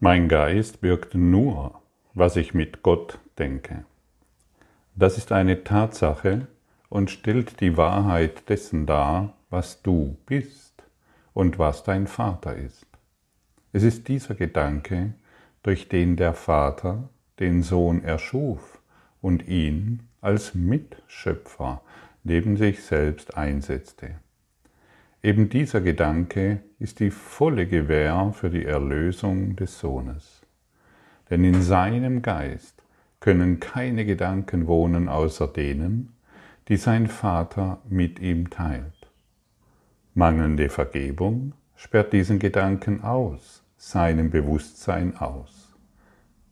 Mein Geist birgt nur, was ich mit Gott denke. Das ist eine Tatsache und stellt die Wahrheit dessen dar, was du bist und was dein Vater ist. Es ist dieser Gedanke, durch den der Vater den Sohn erschuf und ihn als Mitschöpfer neben sich selbst einsetzte. Eben dieser Gedanke ist die volle Gewähr für die Erlösung des Sohnes. Denn in seinem Geist können keine Gedanken wohnen außer denen, die sein Vater mit ihm teilt. Mangelnde Vergebung sperrt diesen Gedanken aus, seinem Bewusstsein aus.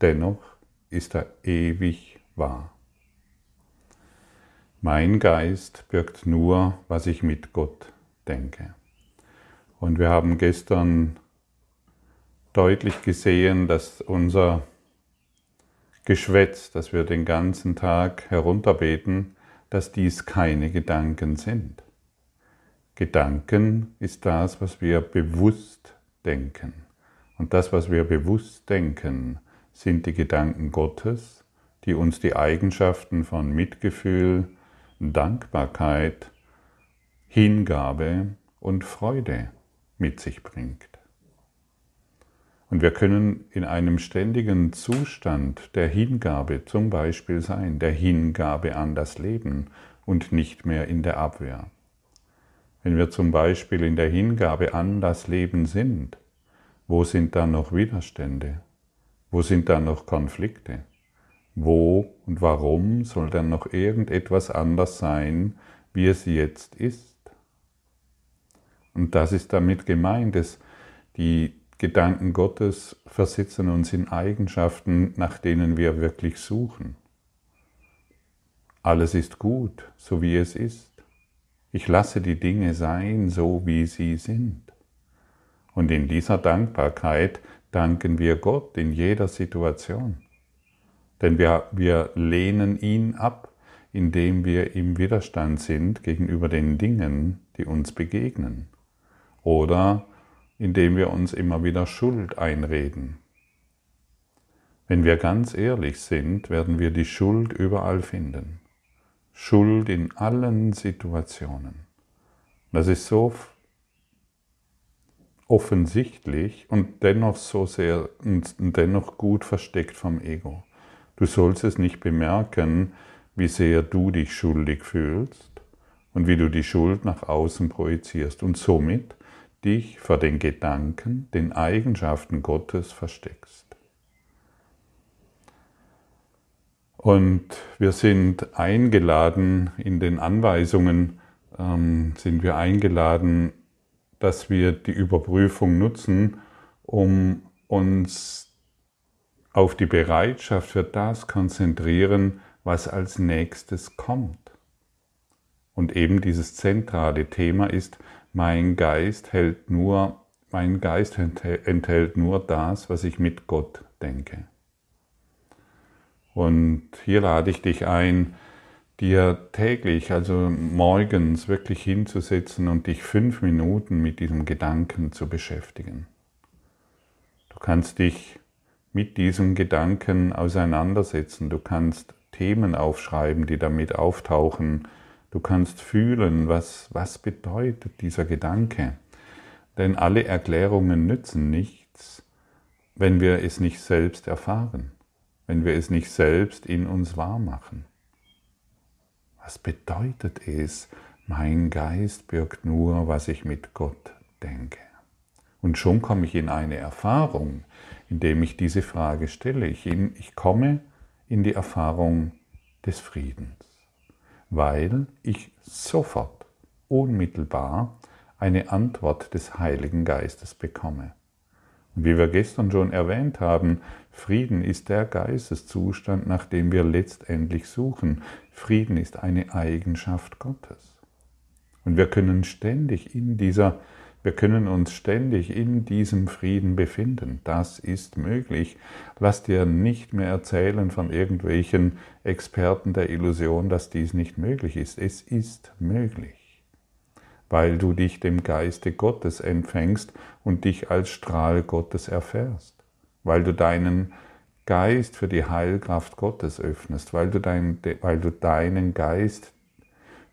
Dennoch ist er ewig wahr. Mein Geist birgt nur, was ich mit Gott denke. Und wir haben gestern deutlich gesehen, dass unser Geschwätz, das wir den ganzen Tag herunterbeten, dass dies keine Gedanken sind. Gedanken ist das, was wir bewusst denken. Und das, was wir bewusst denken, sind die Gedanken Gottes, die uns die Eigenschaften von Mitgefühl, Dankbarkeit, Hingabe und Freude mit sich bringt. Und wir können in einem ständigen Zustand der Hingabe zum Beispiel sein, der Hingabe an das Leben und nicht mehr in der Abwehr. Wenn wir zum Beispiel in der Hingabe an das Leben sind, wo sind dann noch Widerstände? Wo sind dann noch Konflikte? Wo und warum soll dann noch irgendetwas anders sein, wie es jetzt ist? Und das ist damit gemeint, dass die Gedanken Gottes versetzen uns in Eigenschaften, nach denen wir wirklich suchen. Alles ist gut, so wie es ist. Ich lasse die Dinge sein, so wie sie sind. Und in dieser Dankbarkeit danken wir Gott in jeder Situation. Denn wir, wir lehnen ihn ab, indem wir im Widerstand sind gegenüber den Dingen, die uns begegnen oder indem wir uns immer wieder Schuld einreden. Wenn wir ganz ehrlich sind, werden wir die Schuld überall finden. Schuld in allen Situationen. Das ist so offensichtlich und dennoch so sehr und dennoch gut versteckt vom Ego. Du sollst es nicht bemerken, wie sehr du dich schuldig fühlst und wie du die Schuld nach außen projizierst und somit dich vor den Gedanken, den Eigenschaften Gottes versteckst. Und wir sind eingeladen, in den Anweisungen ähm, sind wir eingeladen, dass wir die Überprüfung nutzen, um uns auf die Bereitschaft für das konzentrieren, was als nächstes kommt. Und eben dieses zentrale Thema ist, mein Geist hält nur, mein Geist enthält nur das, was ich mit Gott denke. Und hier lade ich dich ein, dir täglich, also morgens wirklich hinzusetzen und dich fünf Minuten mit diesem Gedanken zu beschäftigen. Du kannst dich mit diesem Gedanken auseinandersetzen, du kannst Themen aufschreiben, die damit auftauchen, Du kannst fühlen, was, was bedeutet dieser Gedanke. Denn alle Erklärungen nützen nichts, wenn wir es nicht selbst erfahren, wenn wir es nicht selbst in uns wahr machen. Was bedeutet es, mein Geist birgt nur, was ich mit Gott denke? Und schon komme ich in eine Erfahrung, indem ich diese Frage stelle. Ich, ich komme in die Erfahrung des Friedens weil ich sofort, unmittelbar eine Antwort des Heiligen Geistes bekomme. Und wie wir gestern schon erwähnt haben, Frieden ist der Geisteszustand, nach dem wir letztendlich suchen. Frieden ist eine Eigenschaft Gottes. Und wir können ständig in dieser wir können uns ständig in diesem Frieden befinden. Das ist möglich. Lass dir nicht mehr erzählen von irgendwelchen Experten der Illusion, dass dies nicht möglich ist. Es ist möglich, weil du dich dem Geiste Gottes empfängst und dich als Strahl Gottes erfährst. weil du deinen Geist für die Heilkraft Gottes öffnest, weil du, dein, weil du deinen Geist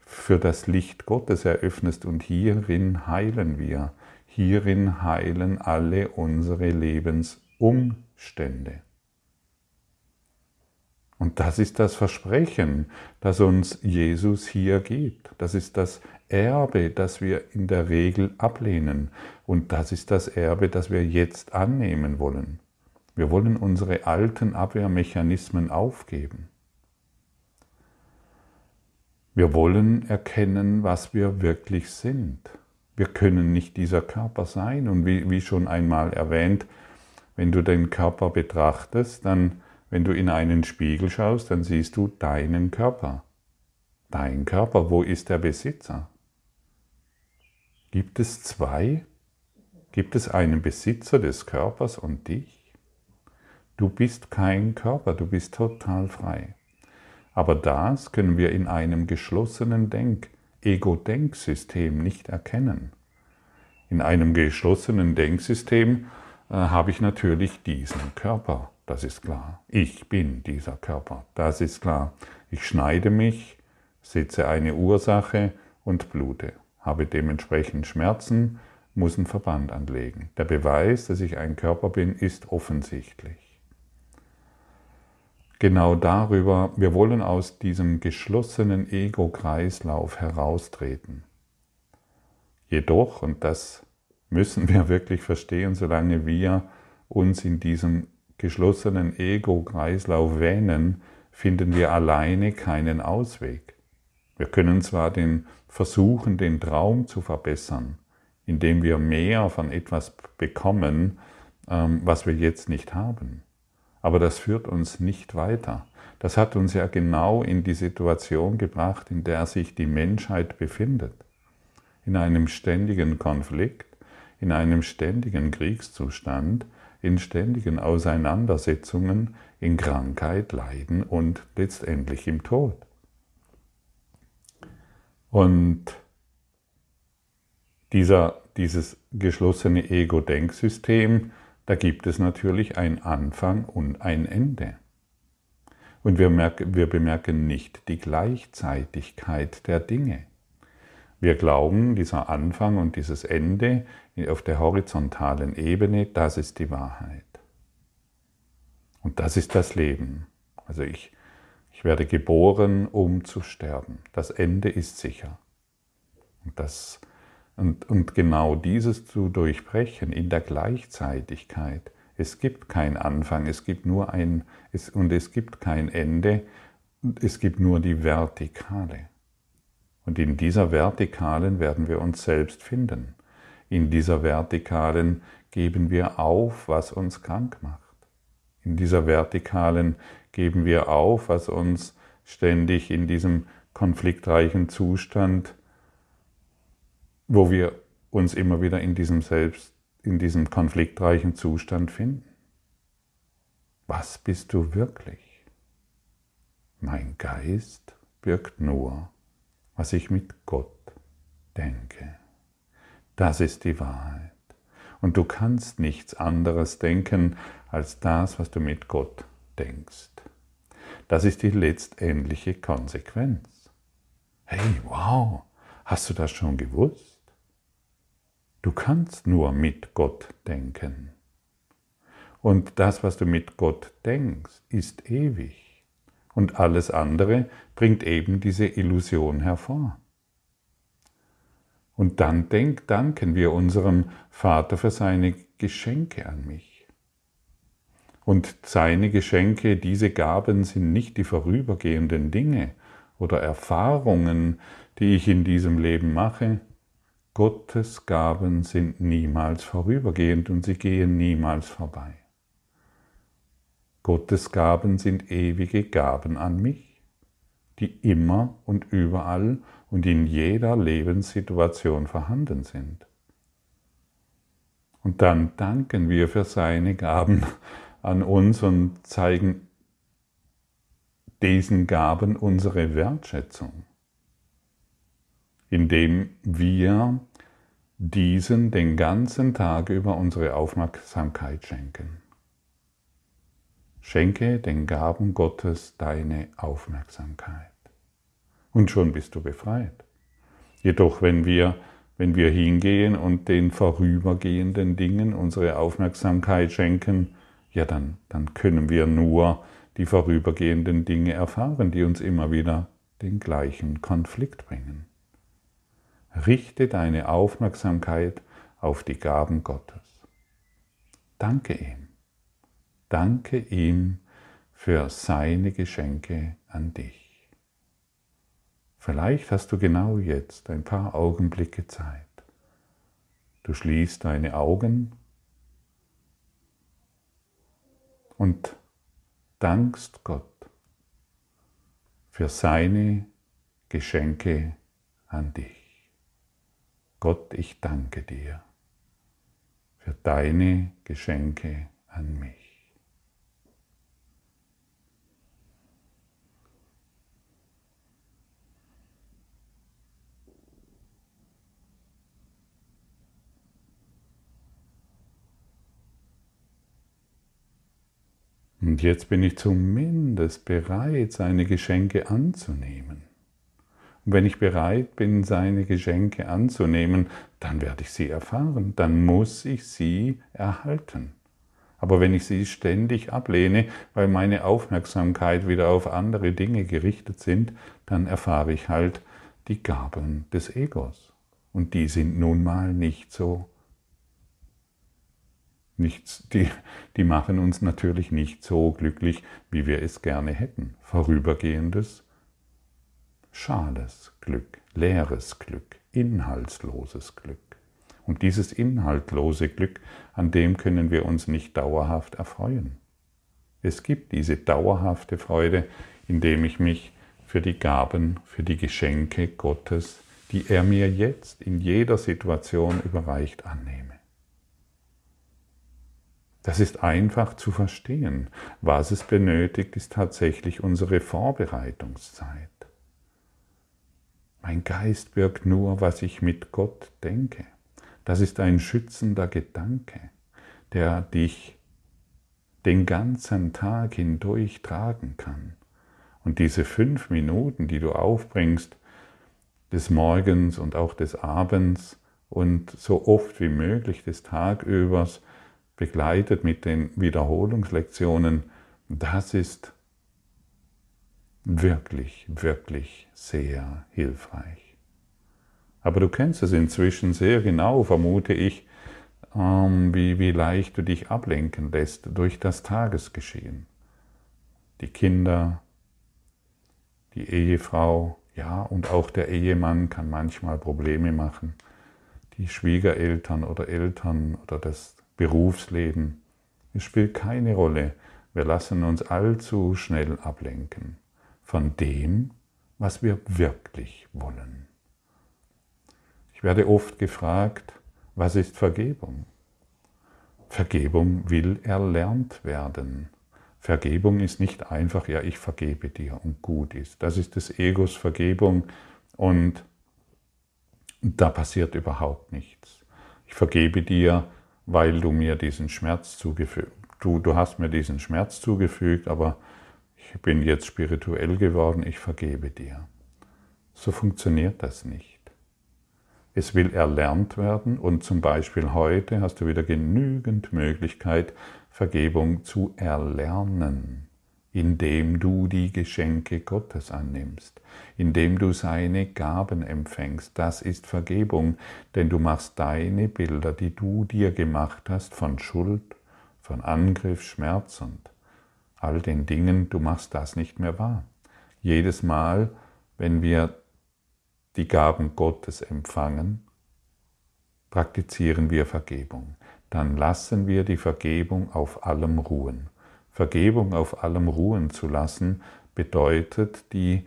für das Licht Gottes eröffnest und hierin heilen wir. Hierin heilen alle unsere Lebensumstände. Und das ist das Versprechen, das uns Jesus hier gibt. Das ist das Erbe, das wir in der Regel ablehnen. Und das ist das Erbe, das wir jetzt annehmen wollen. Wir wollen unsere alten Abwehrmechanismen aufgeben. Wir wollen erkennen, was wir wirklich sind. Wir können nicht dieser Körper sein. Und wie, wie schon einmal erwähnt, wenn du den Körper betrachtest, dann, wenn du in einen Spiegel schaust, dann siehst du deinen Körper. Dein Körper, wo ist der Besitzer? Gibt es zwei? Gibt es einen Besitzer des Körpers und dich? Du bist kein Körper, du bist total frei. Aber das können wir in einem geschlossenen Denk, Ego-Denksystem nicht erkennen. In einem geschlossenen Denksystem äh, habe ich natürlich diesen Körper, das ist klar. Ich bin dieser Körper, das ist klar. Ich schneide mich, setze eine Ursache und blute, habe dementsprechend Schmerzen, muss einen Verband anlegen. Der Beweis, dass ich ein Körper bin, ist offensichtlich genau darüber, wir wollen aus diesem geschlossenen Ego-Kreislauf heraustreten. Jedoch, und das müssen wir wirklich verstehen, solange wir uns in diesem geschlossenen Ego-Kreislauf wähnen, finden wir alleine keinen Ausweg. Wir können zwar den versuchen, den Traum zu verbessern, indem wir mehr von etwas bekommen, ähm, was wir jetzt nicht haben. Aber das führt uns nicht weiter. Das hat uns ja genau in die Situation gebracht, in der sich die Menschheit befindet. In einem ständigen Konflikt, in einem ständigen Kriegszustand, in ständigen Auseinandersetzungen, in Krankheit, Leiden und letztendlich im Tod. Und dieser, dieses geschlossene Ego-Denksystem da gibt es natürlich ein Anfang und ein Ende. Und wir, merken, wir bemerken nicht die Gleichzeitigkeit der Dinge. Wir glauben, dieser Anfang und dieses Ende auf der horizontalen Ebene, das ist die Wahrheit. Und das ist das Leben. Also ich, ich werde geboren, um zu sterben. Das Ende ist sicher. Und das und, und genau dieses zu durchbrechen in der Gleichzeitigkeit. Es gibt keinen Anfang, es gibt nur ein, es, und es gibt kein Ende, es gibt nur die Vertikale. Und in dieser Vertikalen werden wir uns selbst finden. In dieser Vertikalen geben wir auf, was uns krank macht. In dieser Vertikalen geben wir auf, was uns ständig in diesem konfliktreichen Zustand wo wir uns immer wieder in diesem Selbst, in diesem konfliktreichen Zustand finden. Was bist du wirklich? Mein Geist birgt nur, was ich mit Gott denke. Das ist die Wahrheit. Und du kannst nichts anderes denken als das, was du mit Gott denkst. Das ist die letztendliche Konsequenz. Hey, wow, hast du das schon gewusst? Du kannst nur mit Gott denken. Und das, was du mit Gott denkst, ist ewig. Und alles andere bringt eben diese Illusion hervor. Und dann denk, danken wir unserem Vater für seine Geschenke an mich. Und seine Geschenke, diese Gaben sind nicht die vorübergehenden Dinge oder Erfahrungen, die ich in diesem Leben mache, Gottes Gaben sind niemals vorübergehend und sie gehen niemals vorbei. Gottes Gaben sind ewige Gaben an mich, die immer und überall und in jeder Lebenssituation vorhanden sind. Und dann danken wir für seine Gaben an uns und zeigen diesen Gaben unsere Wertschätzung indem wir diesen den ganzen Tag über unsere Aufmerksamkeit schenken. Schenke den Gaben Gottes deine Aufmerksamkeit. Und schon bist du befreit. Jedoch, wenn wir, wenn wir hingehen und den vorübergehenden Dingen unsere Aufmerksamkeit schenken, ja dann, dann können wir nur die vorübergehenden Dinge erfahren, die uns immer wieder den gleichen Konflikt bringen. Richte deine Aufmerksamkeit auf die Gaben Gottes. Danke ihm. Danke ihm für seine Geschenke an dich. Vielleicht hast du genau jetzt ein paar Augenblicke Zeit. Du schließt deine Augen und dankst Gott für seine Geschenke an dich. Gott, ich danke dir für deine Geschenke an mich. Und jetzt bin ich zumindest bereit, seine Geschenke anzunehmen. Und wenn ich bereit bin, seine Geschenke anzunehmen, dann werde ich sie erfahren, dann muss ich sie erhalten. Aber wenn ich sie ständig ablehne, weil meine Aufmerksamkeit wieder auf andere Dinge gerichtet sind, dann erfahre ich halt die Gaben des Egos. Und die sind nun mal nicht so Nichts, die, die machen uns natürlich nicht so glücklich, wie wir es gerne hätten. Vorübergehendes, schales Glück, leeres Glück, inhaltsloses Glück. Und dieses inhaltlose Glück, an dem können wir uns nicht dauerhaft erfreuen. Es gibt diese dauerhafte Freude, indem ich mich für die Gaben, für die Geschenke Gottes, die er mir jetzt in jeder Situation überreicht, annehme. Das ist einfach zu verstehen. Was es benötigt, ist tatsächlich unsere Vorbereitungszeit. Mein Geist birgt nur, was ich mit Gott denke. Das ist ein schützender Gedanke, der dich den ganzen Tag hindurch tragen kann. Und diese fünf Minuten, die du aufbringst, des Morgens und auch des Abends und so oft wie möglich des Tagübers, begleitet mit den Wiederholungslektionen, das ist wirklich, wirklich sehr hilfreich. Aber du kennst es inzwischen sehr genau, vermute ich, ähm, wie, wie leicht du dich ablenken lässt durch das Tagesgeschehen. Die Kinder, die Ehefrau, ja, und auch der Ehemann kann manchmal Probleme machen. Die Schwiegereltern oder Eltern oder das Berufsleben. Es spielt keine Rolle. Wir lassen uns allzu schnell ablenken von dem, was wir wirklich wollen. Ich werde oft gefragt, was ist Vergebung? Vergebung will erlernt werden. Vergebung ist nicht einfach, ja, ich vergebe dir und gut ist. Das ist des Egos Vergebung und da passiert überhaupt nichts. Ich vergebe dir, weil du mir diesen Schmerz zugefügt, du, du hast mir diesen Schmerz zugefügt, aber ich bin jetzt spirituell geworden, ich vergebe dir. So funktioniert das nicht. Es will erlernt werden und zum Beispiel heute hast du wieder genügend Möglichkeit, Vergebung zu erlernen indem du die Geschenke Gottes annimmst, indem du seine Gaben empfängst. Das ist Vergebung, denn du machst deine Bilder, die du dir gemacht hast, von Schuld, von Angriff, Schmerz und all den Dingen, du machst das nicht mehr wahr. Jedes Mal, wenn wir die Gaben Gottes empfangen, praktizieren wir Vergebung. Dann lassen wir die Vergebung auf allem ruhen. Vergebung auf allem ruhen zu lassen, bedeutet die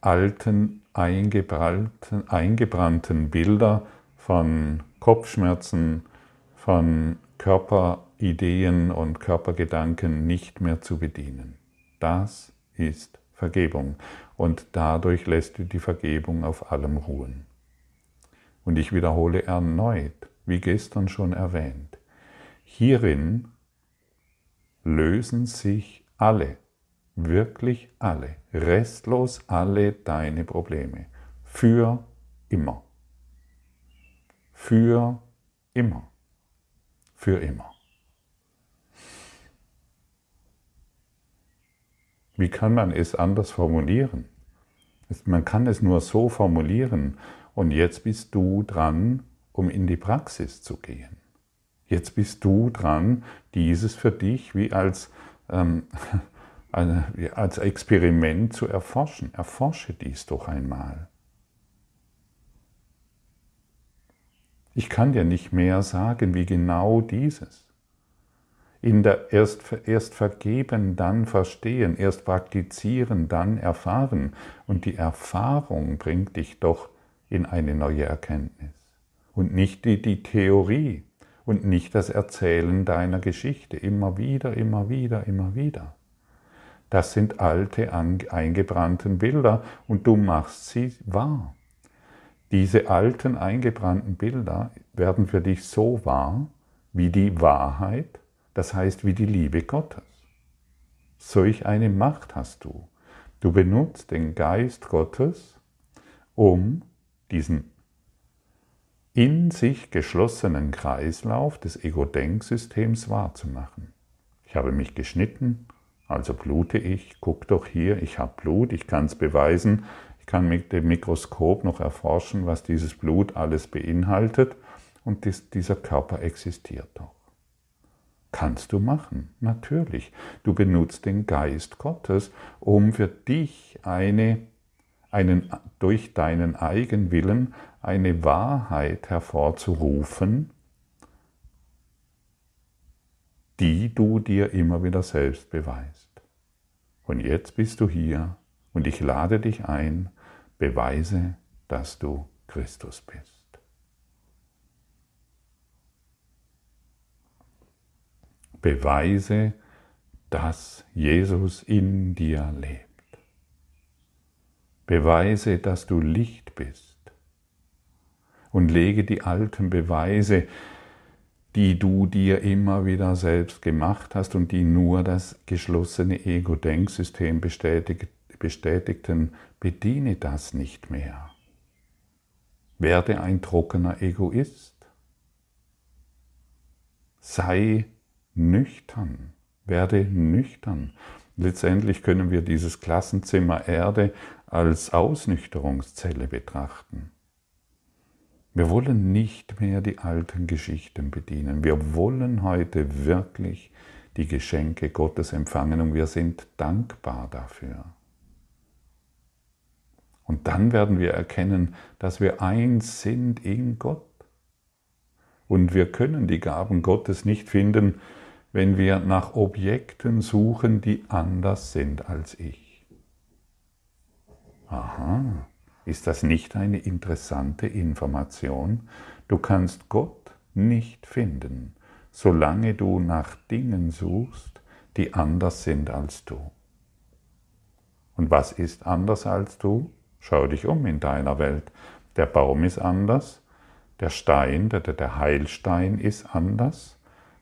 alten eingebrannten, eingebrannten Bilder von Kopfschmerzen, von Körperideen und Körpergedanken nicht mehr zu bedienen. Das ist Vergebung und dadurch lässt du die Vergebung auf allem ruhen. Und ich wiederhole erneut, wie gestern schon erwähnt, hierin lösen sich alle, wirklich alle, restlos alle deine Probleme. Für immer. Für immer. Für immer. Wie kann man es anders formulieren? Man kann es nur so formulieren. Und jetzt bist du dran, um in die Praxis zu gehen. Jetzt bist du dran, dieses für dich wie als, ähm, als Experiment zu erforschen. Erforsche dies doch einmal. Ich kann dir nicht mehr sagen wie genau dieses in der erst, erst vergeben, dann verstehen, erst praktizieren, dann erfahren. Und die Erfahrung bringt dich doch in eine neue Erkenntnis. Und nicht die, die Theorie und nicht das Erzählen deiner Geschichte immer wieder, immer wieder, immer wieder. Das sind alte, eingebrannten Bilder und du machst sie wahr. Diese alten, eingebrannten Bilder werden für dich so wahr wie die Wahrheit, das heißt wie die Liebe Gottes. Solch eine Macht hast du. Du benutzt den Geist Gottes, um diesen in sich geschlossenen Kreislauf des Ego-Denksystems wahrzumachen. Ich habe mich geschnitten, also blute ich, guck doch hier, ich habe Blut, ich kann es beweisen, ich kann mit dem Mikroskop noch erforschen, was dieses Blut alles beinhaltet und dies, dieser Körper existiert doch. Kannst du machen, natürlich. Du benutzt den Geist Gottes, um für dich eine, einen, durch deinen Eigenwillen eine Wahrheit hervorzurufen, die du dir immer wieder selbst beweist. Und jetzt bist du hier und ich lade dich ein, beweise, dass du Christus bist. Beweise, dass Jesus in dir lebt. Beweise, dass du Licht bist. Und lege die alten Beweise, die du dir immer wieder selbst gemacht hast und die nur das geschlossene Ego-Denksystem bestätigten, bediene das nicht mehr. Werde ein trockener Egoist. Sei nüchtern. Werde nüchtern. Letztendlich können wir dieses Klassenzimmer Erde als Ausnüchterungszelle betrachten. Wir wollen nicht mehr die alten Geschichten bedienen. Wir wollen heute wirklich die Geschenke Gottes empfangen und wir sind dankbar dafür. Und dann werden wir erkennen, dass wir eins sind in Gott. Und wir können die Gaben Gottes nicht finden, wenn wir nach Objekten suchen, die anders sind als ich. Aha, ist das nicht eine interessante Information? Du kannst Gott nicht finden, solange du nach Dingen suchst, die anders sind als du. Und was ist anders als du? Schau dich um in deiner Welt. Der Baum ist anders, der Stein, der, der Heilstein ist anders,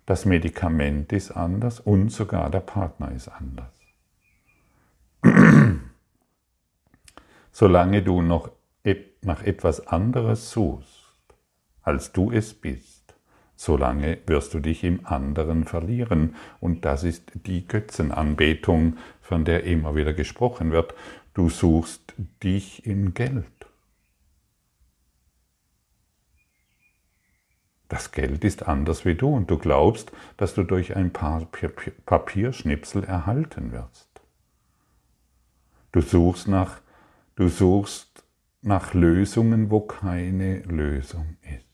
das Medikament ist anders und sogar der Partner ist anders. Solange du noch nach etwas anderes suchst, als du es bist, solange wirst du dich im anderen verlieren. Und das ist die Götzenanbetung, von der immer wieder gesprochen wird. Du suchst dich im Geld. Das Geld ist anders wie du und du glaubst, dass du durch ein paar Papierschnipsel erhalten wirst. Du suchst nach, du suchst nach Lösungen, wo keine Lösung ist.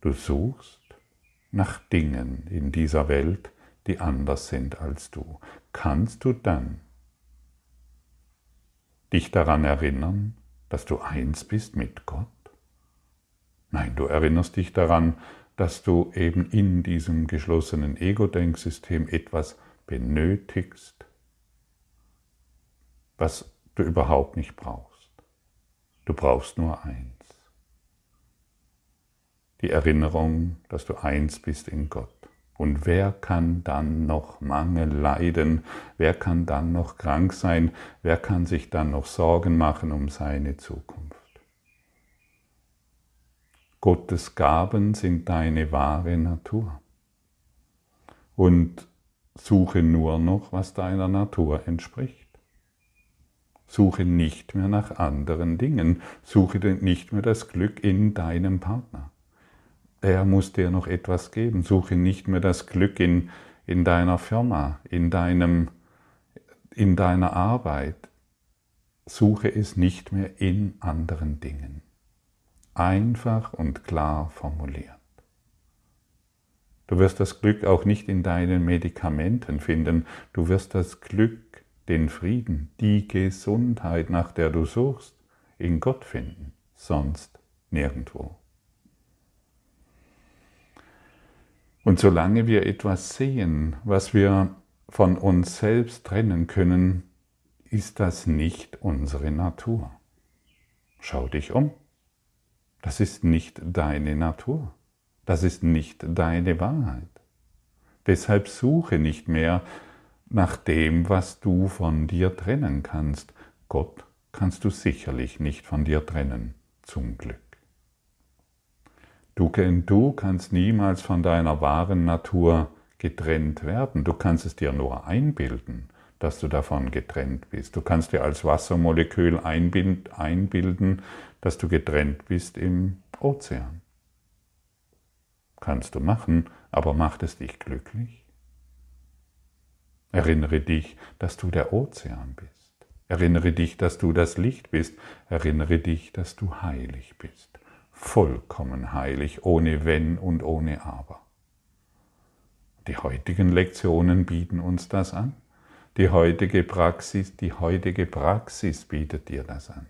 Du suchst nach Dingen in dieser Welt, die anders sind als du. Kannst du dann dich daran erinnern, dass du eins bist mit Gott? Nein, du erinnerst dich daran, dass du eben in diesem geschlossenen Ego-Denksystem etwas benötigst, was du überhaupt nicht brauchst. Du brauchst nur eins. Die Erinnerung, dass du eins bist in Gott. Und wer kann dann noch Mangel leiden? Wer kann dann noch krank sein? Wer kann sich dann noch Sorgen machen um seine Zukunft? Gottes Gaben sind deine wahre Natur. Und suche nur noch, was deiner Natur entspricht. Suche nicht mehr nach anderen Dingen. Suche nicht mehr das Glück in deinem Partner. Er muss dir noch etwas geben. Suche nicht mehr das Glück in, in deiner Firma, in, deinem, in deiner Arbeit. Suche es nicht mehr in anderen Dingen. Einfach und klar formuliert. Du wirst das Glück auch nicht in deinen Medikamenten finden. Du wirst das Glück, den Frieden, die Gesundheit, nach der du suchst, in Gott finden, sonst nirgendwo. Und solange wir etwas sehen, was wir von uns selbst trennen können, ist das nicht unsere Natur. Schau dich um. Das ist nicht deine Natur. Das ist nicht deine Wahrheit. Deshalb suche nicht mehr nach dem, was du von dir trennen kannst. Gott kannst du sicherlich nicht von dir trennen, zum Glück. Du, du kannst niemals von deiner wahren Natur getrennt werden. Du kannst es dir nur einbilden, dass du davon getrennt bist. Du kannst dir als Wassermolekül einbilden, dass du getrennt bist im Ozean. Kannst du machen, aber macht es dich glücklich? Erinnere dich, dass du der Ozean bist. Erinnere dich, dass du das Licht bist. Erinnere dich, dass du heilig bist vollkommen heilig, ohne Wenn und ohne Aber. Die heutigen Lektionen bieten uns das an. Die heutige Praxis, die heutige Praxis bietet dir das an.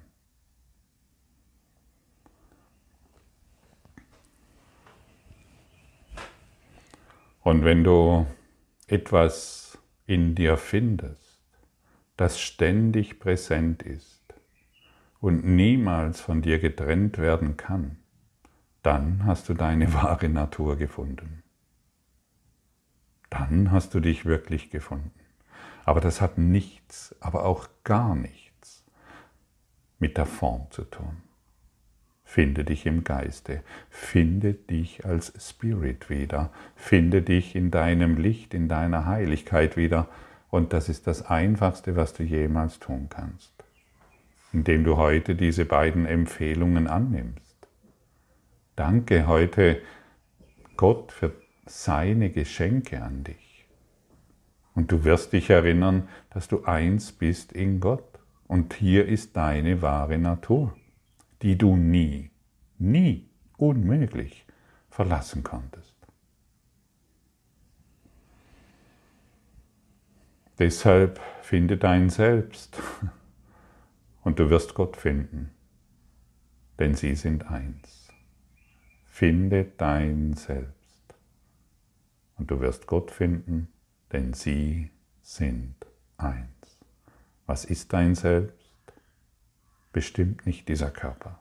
Und wenn du etwas in dir findest, das ständig präsent ist, und niemals von dir getrennt werden kann, dann hast du deine wahre Natur gefunden. Dann hast du dich wirklich gefunden. Aber das hat nichts, aber auch gar nichts mit der Form zu tun. Finde dich im Geiste, finde dich als Spirit wieder, finde dich in deinem Licht, in deiner Heiligkeit wieder. Und das ist das Einfachste, was du jemals tun kannst indem du heute diese beiden Empfehlungen annimmst. Danke heute Gott für seine Geschenke an dich. Und du wirst dich erinnern, dass du eins bist in Gott. Und hier ist deine wahre Natur, die du nie, nie, unmöglich verlassen konntest. Deshalb finde dein Selbst und du wirst Gott finden, denn sie sind eins. Finde dein Selbst und du wirst Gott finden, denn sie sind eins. Was ist dein Selbst? Bestimmt nicht dieser Körper.